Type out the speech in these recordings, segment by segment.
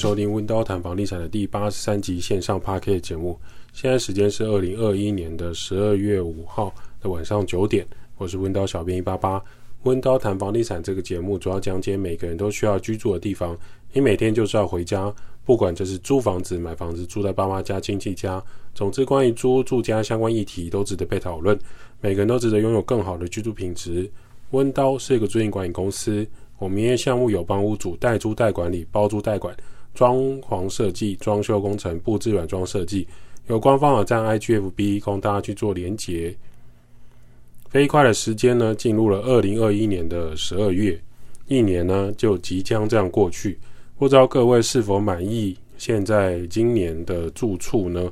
收听温刀谈房地产的第八十三集线上 Podcast 节目。现在时间是二零二一年的十二月五号的晚上九点。我是温刀小编一八八。温刀谈房地产这个节目主要讲解每个人都需要居住的地方。你每天就是要回家，不管这是租房子、买房子、住在爸妈家、亲戚家，总之关于租住家相关议题都值得被讨论。每个人都值得拥有更好的居住品质。温刀是一个租赁管理公司。我们营业项目有帮屋主代租代管理、包租代管、装潢设计、装修工程、布置软装设计。有官方网站 IGFB 供大家去做连接。飞快的时间呢，进入了二零二一年的十二月，一年呢就即将这样过去。不知道各位是否满意现在今年的住处呢？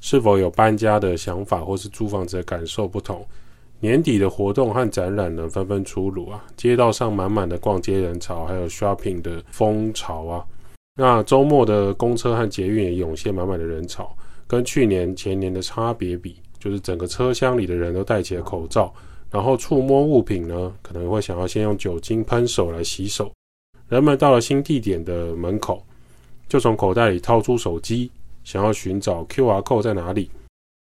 是否有搬家的想法，或是租房子的感受不同？年底的活动和展览呢，纷纷出炉啊！街道上满满的逛街人潮，还有 shopping 的风潮啊。那周末的公车和捷运也涌现满满的人潮，跟去年前年的差别比，就是整个车厢里的人都戴起了口罩，然后触摸物品呢，可能会想要先用酒精喷手来洗手。人们到了新地点的门口，就从口袋里掏出手机，想要寻找 QR code 在哪里。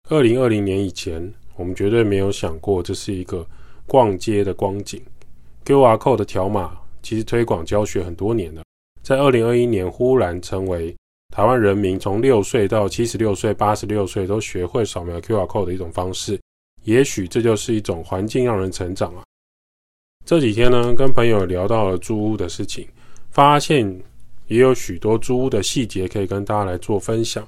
二零二零年以前。我们绝对没有想过这是一个逛街的光景。QR Code 的条码其实推广教学很多年了，在二零二一年忽然成为台湾人民从六岁到七十六岁、八十六岁都学会扫描 QR Code 的一种方式。也许这就是一种环境让人成长啊。这几天呢，跟朋友聊到了租屋的事情，发现也有许多租屋的细节可以跟大家来做分享。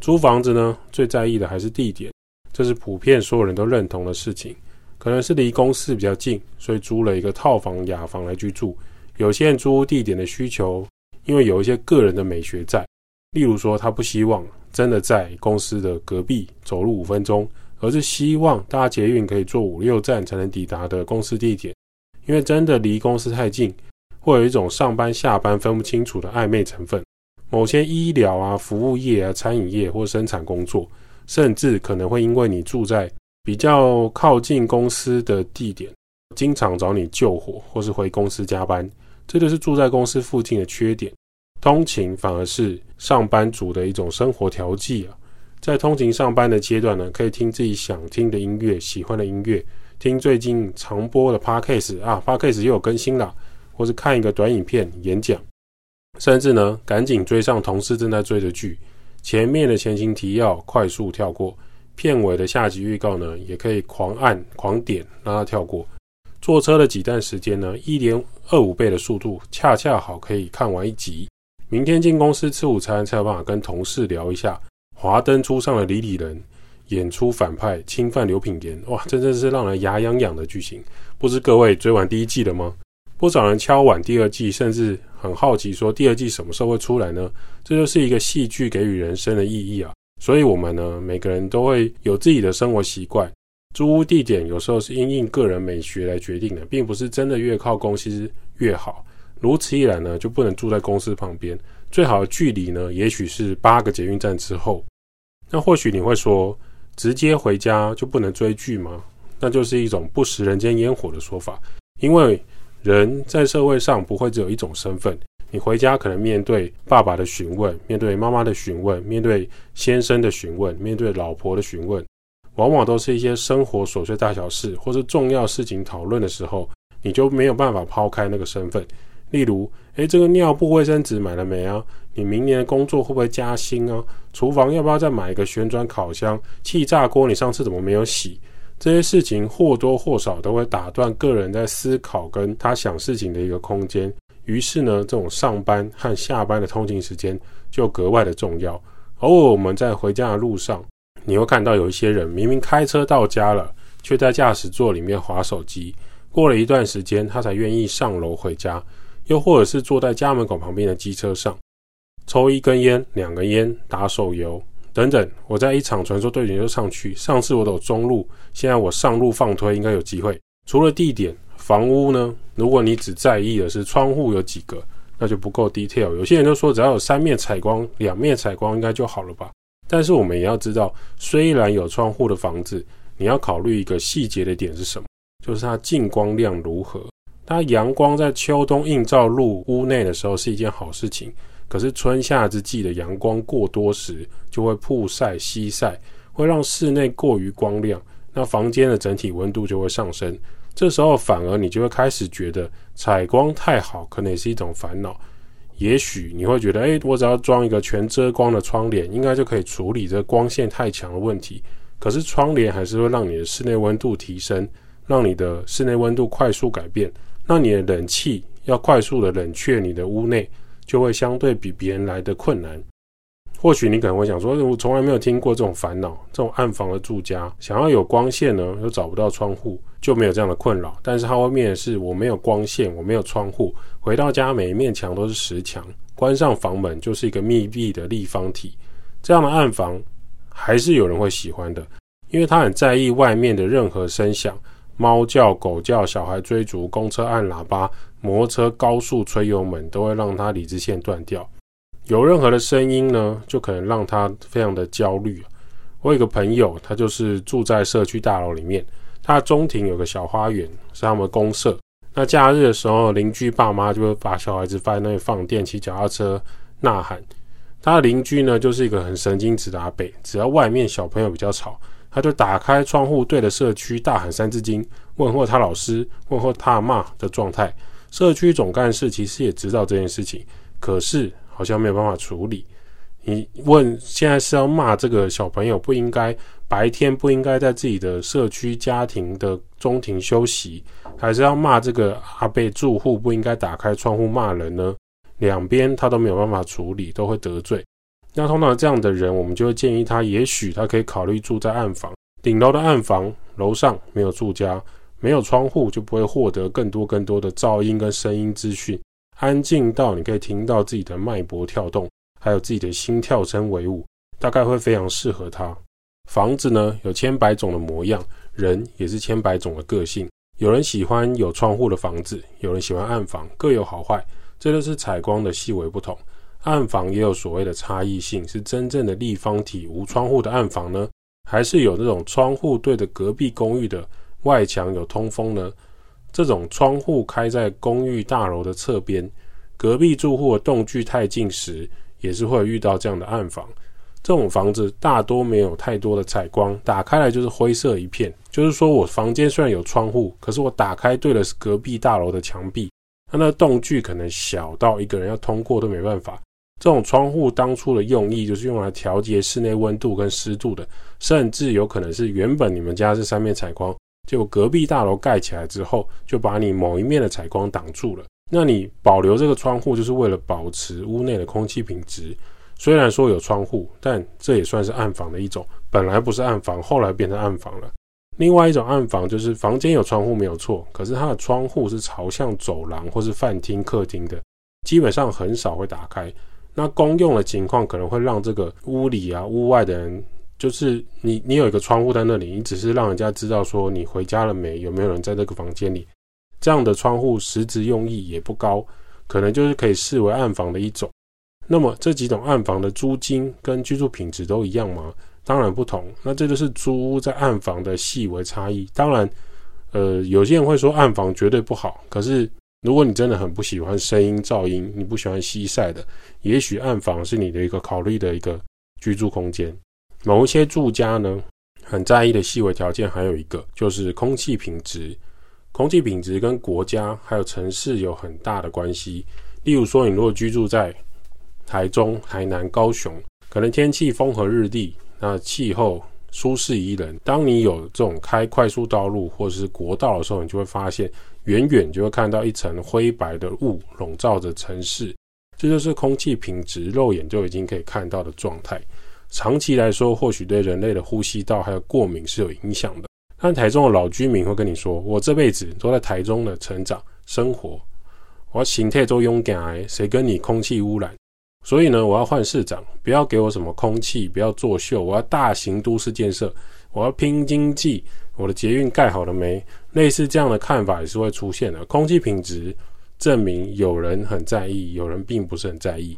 租房子呢，最在意的还是地点。这是普遍所有人都认同的事情，可能是离公司比较近，所以租了一个套房、雅房来居住。有些人租屋地点的需求，因为有一些个人的美学在，例如说他不希望真的在公司的隔壁走路五分钟，而是希望搭捷运可以坐五六站才能抵达的公司地点。因为真的离公司太近，会有一种上班下班分不清楚的暧昧成分。某些医疗啊、服务业啊、餐饮业或生产工作。甚至可能会因为你住在比较靠近公司的地点，经常找你救火，或是回公司加班，这就是住在公司附近的缺点。通勤反而是上班族的一种生活调剂啊。在通勤上班的阶段呢，可以听自己想听的音乐、喜欢的音乐，听最近常播的 Podcast 啊，Podcast 又有更新了，或是看一个短影片、演讲，甚至呢，赶紧追上同事正在追的剧。前面的前情提要快速跳过，片尾的下集预告呢，也可以狂按狂点让它跳过。坐车的几段时间呢，一点二五倍的速度，恰恰好可以看完一集。明天进公司吃午餐才有办法跟同事聊一下。华灯初上的李李仁演出反派侵犯刘品言，哇，真正是让人牙痒痒的剧情。不知各位追完第一季了吗？不少人敲碗第二季，甚至很好奇说第二季什么时候会出来呢？这就是一个戏剧给予人生的意义啊！所以，我们呢，每个人都会有自己的生活习惯。租屋地点有时候是因应个人美学来决定的，并不是真的越靠公司越好。如此一来呢，就不能住在公司旁边。最好的距离呢，也许是八个捷运站之后。那或许你会说，直接回家就不能追剧吗？那就是一种不食人间烟火的说法，因为。人在社会上不会只有一种身份，你回家可能面对爸爸的询问，面对妈妈的询问，面对先生的询问，面对老婆的询问，往往都是一些生活琐碎大小事或是重要事情讨论的时候，你就没有办法抛开那个身份。例如，诶，这个尿布、卫生纸买了没啊？你明年的工作会不会加薪啊？厨房要不要再买一个旋转烤箱？气炸锅你上次怎么没有洗？这些事情或多或少都会打断个人在思考跟他想事情的一个空间，于是呢，这种上班和下班的通勤时间就格外的重要。偶尔我们在回家的路上，你会看到有一些人明明开车到家了，却在驾驶座里面划手机，过了一段时间他才愿意上楼回家，又或者是坐在家门口旁边的机车上，抽一根烟、两根烟，打手游。等等，我在一场传说对决就上去。上次我走中路，现在我上路放推应该有机会。除了地点，房屋呢？如果你只在意的是窗户有几个，那就不够 detail。有些人就说只要有三面采光、两面采光应该就好了吧？但是我们也要知道，虽然有窗户的房子，你要考虑一个细节的点是什么？就是它进光量如何。它阳光在秋冬映照入屋内的时候是一件好事情，可是春夏之际的阳光过多时，就会曝晒、西晒，会让室内过于光亮，那房间的整体温度就会上升。这时候反而你就会开始觉得采光太好，可能也是一种烦恼。也许你会觉得，诶，我只要装一个全遮光的窗帘，应该就可以处理这光线太强的问题。可是窗帘还是会让你的室内温度提升，让你的室内温度快速改变。让你的冷气要快速的冷却你的屋内，就会相对比别人来的困难。或许你可能会想说，我从来没有听过这种烦恼。这种暗房的住家想要有光线呢，又找不到窗户，就没有这样的困扰。但是它后面的是，我没有光线，我没有窗户，回到家每一面墙都是实墙，关上房门就是一个密闭的立方体。这样的暗房还是有人会喜欢的，因为他很在意外面的任何声响。猫叫、狗叫、小孩追逐、公车按喇叭、摩托车高速吹油门，都会让他理智线断掉。有任何的声音呢，就可能让他非常的焦虑。我有一个朋友，他就是住在社区大楼里面，他中庭有个小花园，是他们公社。那假日的时候，邻居爸妈就会把小孩子放在那里放电，骑脚踏车呐喊。他的邻居呢，就是一个很神经质的阿伯，只要外面小朋友比较吵。他就打开窗户，对着社区大喊三字经，问候他老师，问候他骂的状态。社区总干事其实也知道这件事情，可是好像没有办法处理。你问现在是要骂这个小朋友不应该白天不应该在自己的社区家庭的中庭休息，还是要骂这个阿伯住户不应该打开窗户骂人呢？两边他都没有办法处理，都会得罪。那通常这样的人，我们就会建议他，也许他可以考虑住在暗房，顶楼的暗房，楼上没有住家，没有窗户，就不会获得更多更多的噪音跟声音资讯，安静到你可以听到自己的脉搏跳动，还有自己的心跳声为伍，大概会非常适合他。房子呢，有千百种的模样，人也是千百种的个性，有人喜欢有窗户的房子，有人喜欢暗房，各有好坏，这就是采光的细微不同。暗房也有所谓的差异性，是真正的立方体无窗户的暗房呢，还是有那种窗户对着隔壁公寓的外墙有通风呢？这种窗户开在公寓大楼的侧边，隔壁住户的栋距太近时，也是会遇到这样的暗房。这种房子大多没有太多的采光，打开来就是灰色一片。就是说我房间虽然有窗户，可是我打开对的是隔壁大楼的墙壁，它那个栋距可能小到一个人要通过都没办法。这种窗户当初的用意就是用来调节室内温度跟湿度的，甚至有可能是原本你们家是三面采光，结果隔壁大楼盖起来之后，就把你某一面的采光挡住了。那你保留这个窗户就是为了保持屋内的空气品质。虽然说有窗户，但这也算是暗房的一种，本来不是暗房，后来变成暗房了。另外一种暗房就是房间有窗户没有错，可是它的窗户是朝向走廊或是饭厅、客厅的，基本上很少会打开。那公用的情况可能会让这个屋里啊、屋外的人，就是你，你有一个窗户在那里，你只是让人家知道说你回家了没，有没有人在这个房间里。这样的窗户实质用意也不高，可能就是可以视为暗房的一种。那么这几种暗房的租金跟居住品质都一样吗？当然不同。那这就是租屋在暗房的细微差异。当然，呃，有些人会说暗房绝对不好，可是。如果你真的很不喜欢声音噪音，你不喜欢西晒的，也许暗房是你的一个考虑的一个居住空间。某一些住家呢，很在意的细微条件还有一个就是空气品质。空气品质跟国家还有城市有很大的关系。例如说，你如果居住在台中、台南、高雄，可能天气风和日丽，那气候舒适宜人。当你有这种开快速道路或是国道的时候，你就会发现。远远就会看到一层灰白的雾笼罩着城市，这就是空气品质，肉眼就已经可以看到的状态。长期来说，或许对人类的呼吸道还有过敏是有影响的。但台中的老居民会跟你说：“我这辈子都在台中的成长生活，我要心态都勇敢癌，谁跟你空气污染？所以呢，我要换市长，不要给我什么空气，不要作秀，我要大型都市建设，我要拼经济。”我的捷运盖好了没？类似这样的看法也是会出现的。空气品质证明有人很在意，有人并不是很在意。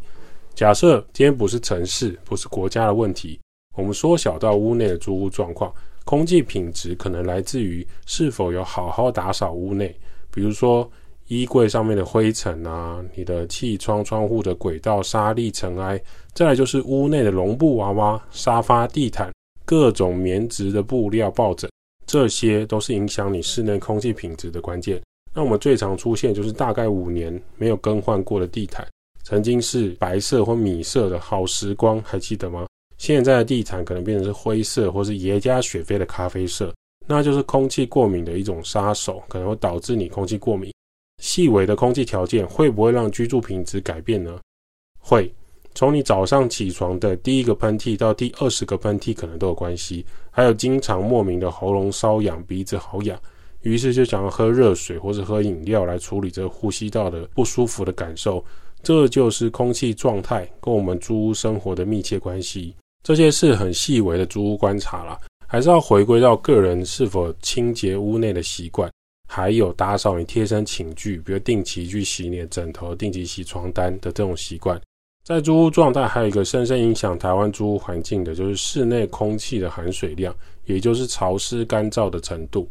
假设今天不是城市，不是国家的问题，我们缩小到屋内的租屋状况，空气品质可能来自于是否有好好打扫屋内，比如说衣柜上面的灰尘啊，你的气窗窗户的轨道沙粒尘埃，再来就是屋内的绒布娃娃、沙发、地毯、各种棉质的布料、抱枕，这些都是影响你室内空气品质的关键。那我们最常出现就是大概五年没有更换过的地毯，曾经是白色或米色的好时光，还记得吗？现在的地毯可能变成是灰色或是耶加雪菲的咖啡色，那就是空气过敏的一种杀手，可能会导致你空气过敏。细微的空气条件会不会让居住品质改变呢？会，从你早上起床的第一个喷嚏到第二十个喷嚏可能都有关系。还有经常莫名的喉咙瘙痒、鼻子好痒，于是就想要喝热水或者喝饮料来处理这呼吸道的不舒服的感受。这就是空气状态跟我们租屋生活的密切关系。这些是很细微的租屋观察啦，还是要回归到个人是否清洁屋内的习惯。还有打扫你贴身寝具，比如定期去洗你的枕头、定期洗床单的这种习惯。在租屋状态，还有一个深深影响台湾租屋环境的，就是室内空气的含水量，也就是潮湿干燥的程度。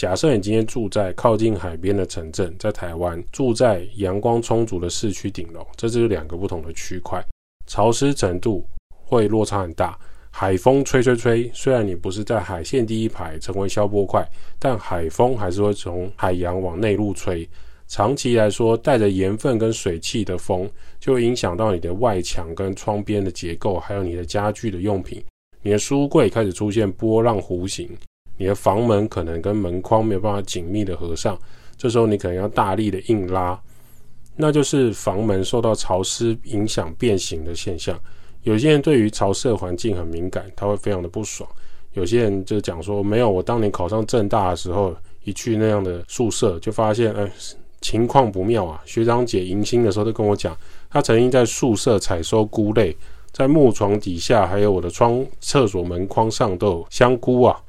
假设你今天住在靠近海边的城镇，在台湾住在阳光充足的市区顶楼，这就是两个不同的区块，潮湿程度会落差很大。海风吹吹吹，虽然你不是在海线第一排成为消波块，但海风还是会从海洋往内陆吹。长期来说，带着盐分跟水汽的风，就影响到你的外墙跟窗边的结构，还有你的家具的用品。你的书柜开始出现波浪弧形，你的房门可能跟门框没有办法紧密的合上，这时候你可能要大力的硬拉，那就是房门受到潮湿影响变形的现象。有些人对于潮湿环境很敏感，他会非常的不爽。有些人就讲说，没有，我当年考上正大的时候，一去那样的宿舍，就发现，哎，情况不妙啊。学长姐迎新的时候都跟我讲，他曾经在宿舍采收菇类，在木床底下，还有我的窗、厕所门框上都有香菇啊。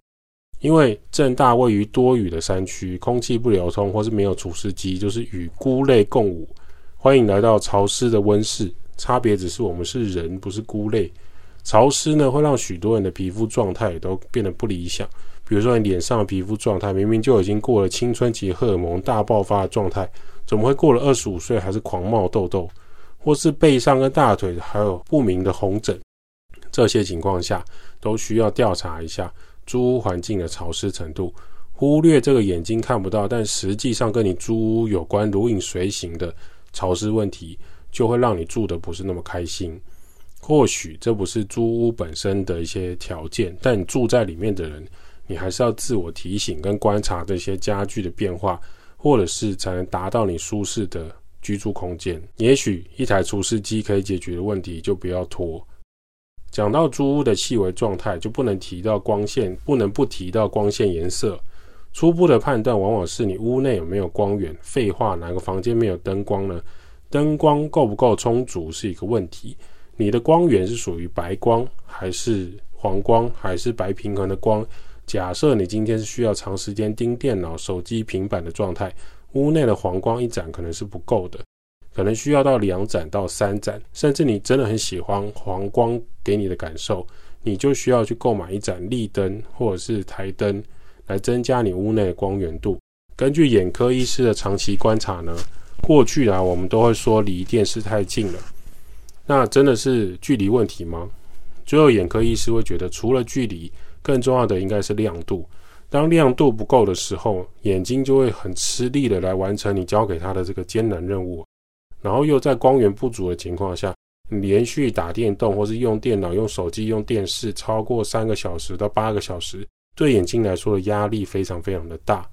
因为正大位于多雨的山区，空气不流通，或是没有除湿机，就是与菇类共舞。欢迎来到潮湿的温室。差别只是我们是人，不是菇类。潮湿呢，会让许多人的皮肤状态都变得不理想。比如说，你脸上的皮肤状态明明就已经过了青春期荷尔蒙大爆发的状态，怎么会过了二十五岁还是狂冒痘痘？或是背上跟大腿还有不明的红疹？这些情况下都需要调查一下租屋环境的潮湿程度。忽略这个眼睛看不到，但实际上跟你租屋有关、如影随形的潮湿问题。就会让你住得不是那么开心。或许这不是租屋本身的一些条件，但你住在里面的人，你还是要自我提醒跟观察这些家具的变化，或者是才能达到你舒适的居住空间。也许一台除湿机可以解决的问题，就不要拖。讲到租屋的细微状态，就不能提到光线，不能不提到光线颜色。初步的判断往往是你屋内有没有光源。废话，哪个房间没有灯光呢？灯光够不够充足是一个问题。你的光源是属于白光，还是黄光，还是白平衡的光？假设你今天是需要长时间盯电脑、手机、平板的状态，屋内的黄光一盏可能是不够的，可能需要到两盏到三盏，甚至你真的很喜欢黄光给你的感受，你就需要去购买一盏立灯或者是台灯来增加你屋内的光源度。根据眼科医师的长期观察呢。过去啊，我们都会说离电视太近了，那真的是距离问题吗？最后眼科医师会觉得，除了距离，更重要的应该是亮度。当亮度不够的时候，眼睛就会很吃力的来完成你交给他的这个艰难任务。然后又在光源不足的情况下，连续打电动或是用电脑、用手机、用电视超过三个小时到八个小时，对眼睛来说的压力非常非常的大。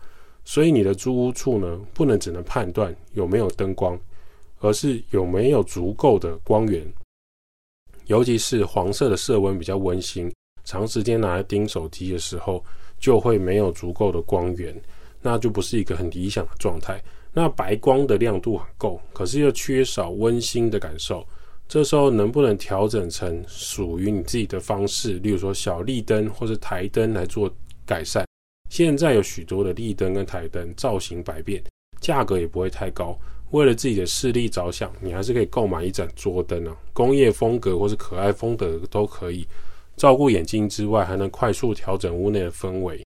所以你的租屋处呢，不能只能判断有没有灯光，而是有没有足够的光源。尤其是黄色的色温比较温馨，长时间拿来盯手机的时候，就会没有足够的光源，那就不是一个很理想的状态。那白光的亮度很够，可是又缺少温馨的感受，这时候能不能调整成属于你自己的方式，例如说小立灯或者台灯来做改善？现在有许多的立灯跟台灯，造型百变，价格也不会太高。为了自己的视力着想，你还是可以购买一盏桌灯啊，工业风格或是可爱风格都可以。照顾眼睛之外，还能快速调整屋内的氛围。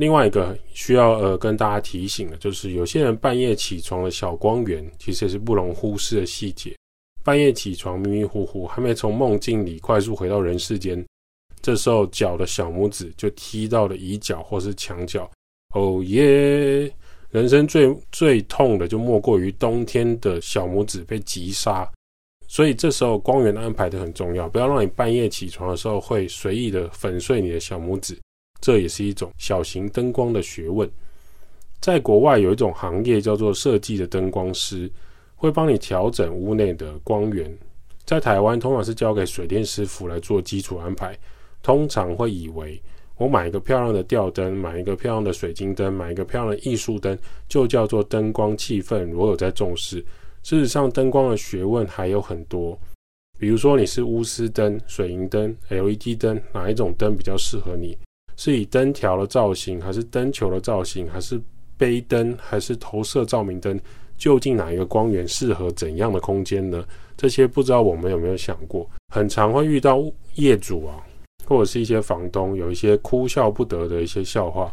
另外一个需要呃跟大家提醒的，就是有些人半夜起床的小光源，其实也是不容忽视的细节。半夜起床迷迷糊糊，还没从梦境里快速回到人世间，这时候脚的小拇指就踢到了椅脚或是墙角，哦耶！人生最最痛的就莫过于冬天的小拇指被击杀，所以这时候光源安排的很重要，不要让你半夜起床的时候会随意的粉碎你的小拇指，这也是一种小型灯光的学问。在国外有一种行业叫做设计的灯光师，会帮你调整屋内的光源。在台湾通常是交给水电师傅来做基础安排，通常会以为。我买一个漂亮的吊灯，买一个漂亮的水晶灯，买一个漂亮的艺术灯，就叫做灯光气氛。我有在重视。事实上，灯光的学问还有很多。比如说，你是钨丝灯、水银灯、LED 灯，哪一种灯比较适合你？是以灯条的造型，还是灯球的造型，还是杯灯，还是投射照明灯？究竟哪一个光源适合怎样的空间呢？这些不知道我们有没有想过？很常会遇到业主啊。或者是一些房东有一些哭笑不得的一些笑话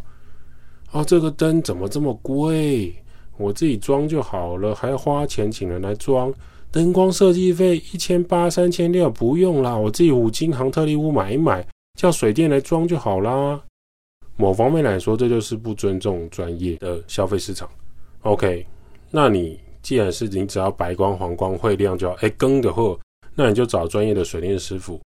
啊，这个灯怎么这么贵？我自己装就好了，还花钱请人来装，灯光设计费一千八、三千六，不用啦，我自己五金行特力屋买一买，叫水电来装就好啦。某方面来说，这就是不尊重专业的消费市场。OK，那你既然是你只要白光、黄光会亮就好，哎，更的货，那你就找专业的水电师傅。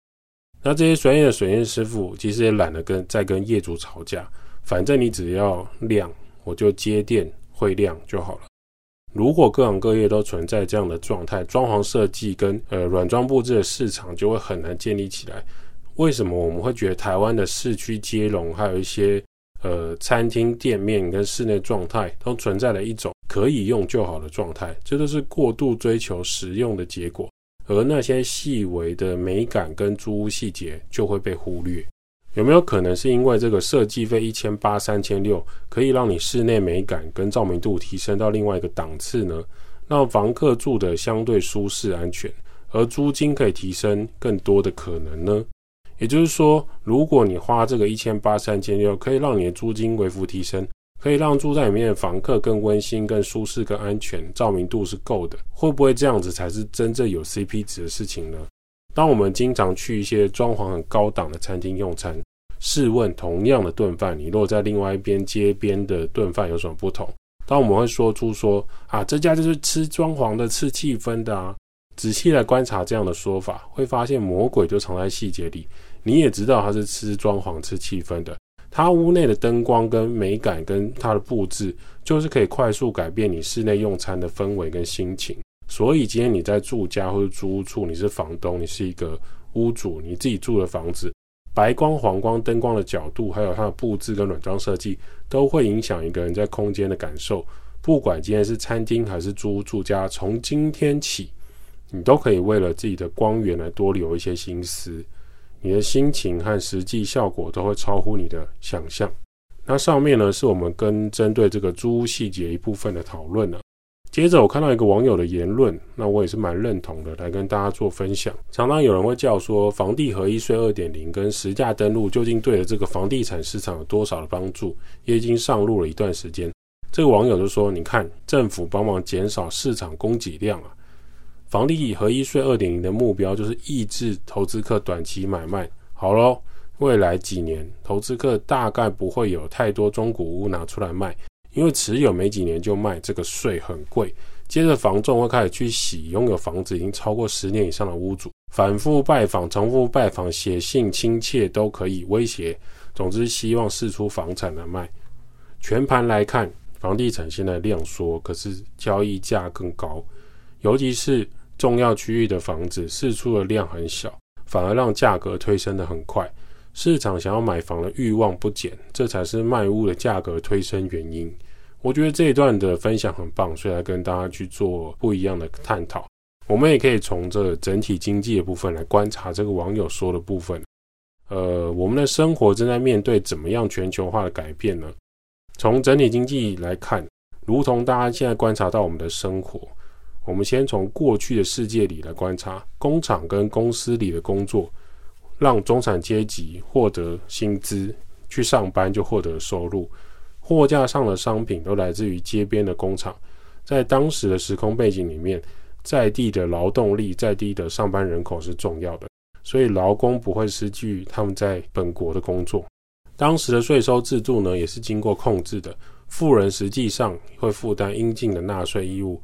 那这些专业的水电师傅其实也懒得跟再跟业主吵架，反正你只要亮，我就接电会亮就好了。如果各行各业都存在这样的状态，装潢设计跟呃软装布置的市场就会很难建立起来。为什么我们会觉得台湾的市区接龙，还有一些呃餐厅店面跟室内状态都存在了一种可以用就好的状态？这都是过度追求实用的结果。而那些细微的美感跟租屋细节就会被忽略，有没有可能是因为这个设计费一千八、三千六可以让你室内美感跟照明度提升到另外一个档次呢？让房客住得相对舒适安全，而租金可以提升更多的可能呢？也就是说，如果你花这个一千八、三千六，可以让你的租金微幅提升。可以让住在里面的房客更温馨、更舒适、更安全，照明度是够的。会不会这样子才是真正有 CP 值的事情呢？当我们经常去一些装潢很高档的餐厅用餐，试问同样的顿饭，你落在另外一边街边的顿饭有什么不同？当我们会说出说啊，这家就是吃装潢的、吃气氛的啊。仔细来观察这样的说法，会发现魔鬼就藏在细节里。你也知道他是吃装潢、吃气氛的。它屋内的灯光跟美感跟它的布置，就是可以快速改变你室内用餐的氛围跟心情。所以今天你在住家或者租屋处，你是房东，你是一个屋主，你自己住的房子，白光、黄光、灯光的角度，还有它的布置跟软装设计，都会影响一个人在空间的感受。不管今天是餐厅还是租屋住家，从今天起，你都可以为了自己的光源来多留一些心思。你的心情和实际效果都会超乎你的想象。那上面呢，是我们跟针对这个租屋细节一部分的讨论了。接着我看到一个网友的言论，那我也是蛮认同的，来跟大家做分享。常常有人会叫说，房地合一税二点零跟实价登录究竟对了这个房地产市场有多少的帮助？也已经上路了一段时间。这个网友就说：“你看，政府帮忙减少市场供给量啊。”房地合一税二点零的目标就是抑制投资客短期买卖。好喽，未来几年投资客大概不会有太多中古屋拿出来卖，因为持有没几年就卖，这个税很贵。接着房仲会开始去洗拥有房子已经超过十年以上的屋主，反复拜访、重复拜访、写信亲切都可以威胁。总之，希望释出房产来卖。全盘来看，房地产现在量缩，可是交易价更高，尤其是。重要区域的房子释出的量很小，反而让价格推升得很快。市场想要买房的欲望不减，这才是卖屋的价格推升原因。我觉得这一段的分享很棒，所以来跟大家去做不一样的探讨。我们也可以从这整体经济的部分来观察这个网友说的部分。呃，我们的生活正在面对怎么样全球化的改变呢？从整体经济来看，如同大家现在观察到我们的生活。我们先从过去的世界里来观察，工厂跟公司里的工作，让中产阶级获得薪资，去上班就获得收入。货架上的商品都来自于街边的工厂。在当时的时空背景里面，在地的劳动力、在地的上班人口是重要的，所以劳工不会失去他们在本国的工作。当时的税收制度呢，也是经过控制的，富人实际上会负担应尽的纳税义务。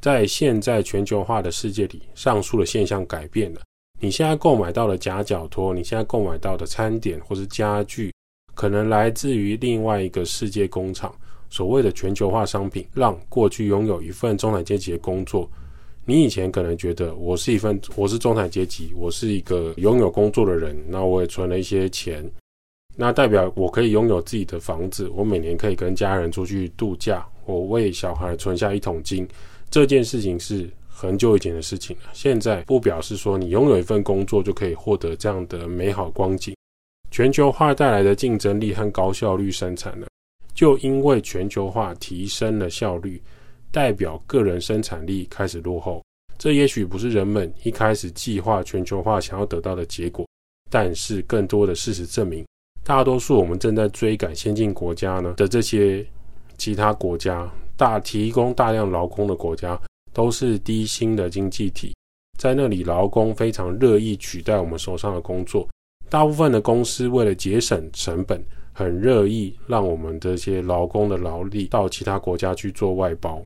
在现在全球化的世界里，上述的现象改变了。你现在购买到的夹脚拖，你现在购买到的餐点或是家具，可能来自于另外一个世界工厂。所谓的全球化商品，让过去拥有一份中产阶级的工作，你以前可能觉得我是一份，我是中产阶级，我是一个拥有工作的人，那我也存了一些钱，那代表我可以拥有自己的房子，我每年可以跟家人出去度假，我为小孩存下一桶金，这件事情是很久以前的事情了。现在不表示说你拥有一份工作就可以获得这样的美好光景，全球化带来的竞争力和高效率生产了。就因为全球化提升了效率，代表个人生产力开始落后。这也许不是人们一开始计划全球化想要得到的结果，但是更多的事实证明，大多数我们正在追赶先进国家呢的这些其他国家，大提供大量劳工的国家，都是低薪的经济体，在那里劳工非常乐意取代我们手上的工作。大部分的公司为了节省成本。很乐意让我们这些劳工的劳力到其他国家去做外包，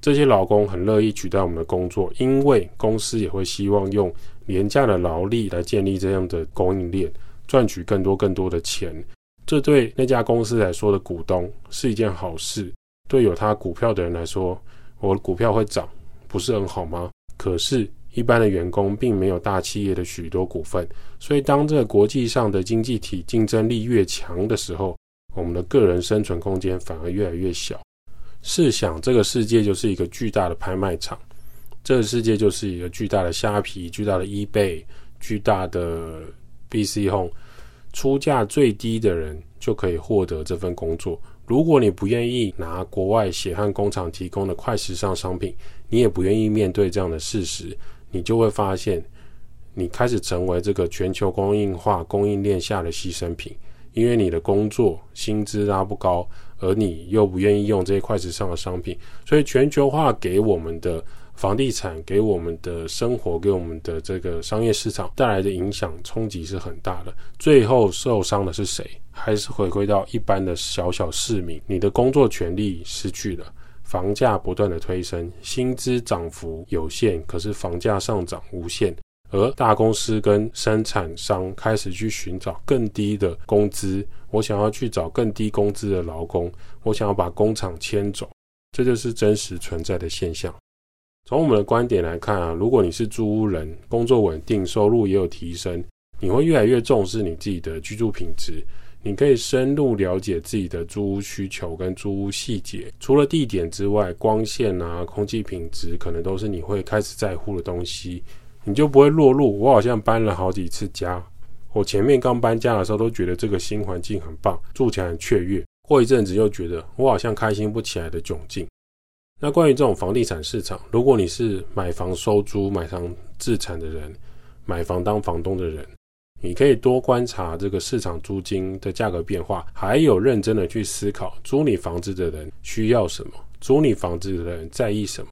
这些劳工很乐意取代我们的工作，因为公司也会希望用廉价的劳力来建立这样的供应链，赚取更多更多的钱。这对那家公司来说的股东是一件好事，对有他股票的人来说，我的股票会涨，不是很好吗？可是。一般的员工并没有大企业的许多股份，所以当这个国际上的经济体竞争力越强的时候，我们的个人生存空间反而越来越小。试想，这个世界就是一个巨大的拍卖场，这个世界就是一个巨大的虾皮、巨大的 eBay、巨大的 BC Home，出价最低的人就可以获得这份工作。如果你不愿意拿国外血汗工厂提供的快时尚商品，你也不愿意面对这样的事实。你就会发现，你开始成为这个全球供应化供应链下的牺牲品，因为你的工作薪资拉不高，而你又不愿意用这些快时尚的商品，所以全球化给我们的房地产、给我们的生活、给我们的这个商业市场带来的影响冲击是很大的。最后受伤的是谁？还是回归到一般的小小市民？你的工作权利失去了。房价不断的推升，薪资涨幅有限，可是房价上涨无限。而大公司跟生产商开始去寻找更低的工资，我想要去找更低工资的劳工，我想要把工厂迁走，这就是真实存在的现象。从我们的观点来看啊，如果你是租屋人，工作稳定，收入也有提升，你会越来越重视你自己的居住品质。你可以深入了解自己的租屋需求跟租屋细节，除了地点之外，光线啊、空气品质可能都是你会开始在乎的东西，你就不会落入我好像搬了好几次家，我前面刚搬家的时候都觉得这个新环境很棒，住起来很雀跃，过一阵子又觉得我好像开心不起来的窘境。那关于这种房地产市场，如果你是买房收租、买房自产的人，买房当房东的人。你可以多观察这个市场租金的价格变化，还有认真的去思考租你房子的人需要什么，租你房子的人在意什么。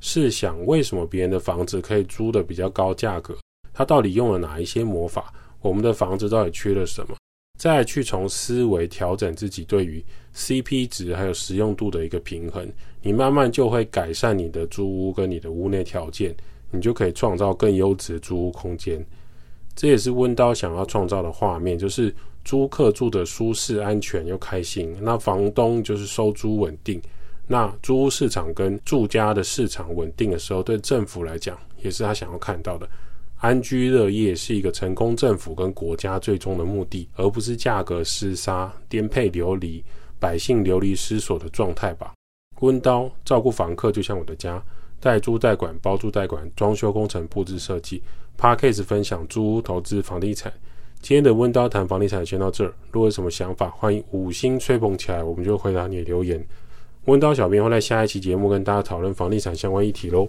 试想，为什么别人的房子可以租的比较高价格？他到底用了哪一些魔法？我们的房子到底缺了什么？再去从思维调整自己对于 CP 值还有实用度的一个平衡，你慢慢就会改善你的租屋跟你的屋内条件，你就可以创造更优质的租屋空间。这也是温刀想要创造的画面，就是租客住的舒适、安全又开心。那房东就是收租稳定。那租屋市场跟住家的市场稳定的时候，对政府来讲也是他想要看到的。安居乐业是一个成功政府跟国家最终的目的，而不是价格厮杀、颠沛流离、百姓流离失所的状态吧。温刀照顾房客就像我的家，代租代管、包租代管、装修工程、布置设计。Podcast 分享租屋投资房地产，今天的温刀谈房地产先到这儿。如果有什么想法，欢迎五星吹捧起来，我们就回答你的留言。温刀小编会在下一期节目跟大家讨论房地产相关议题喽。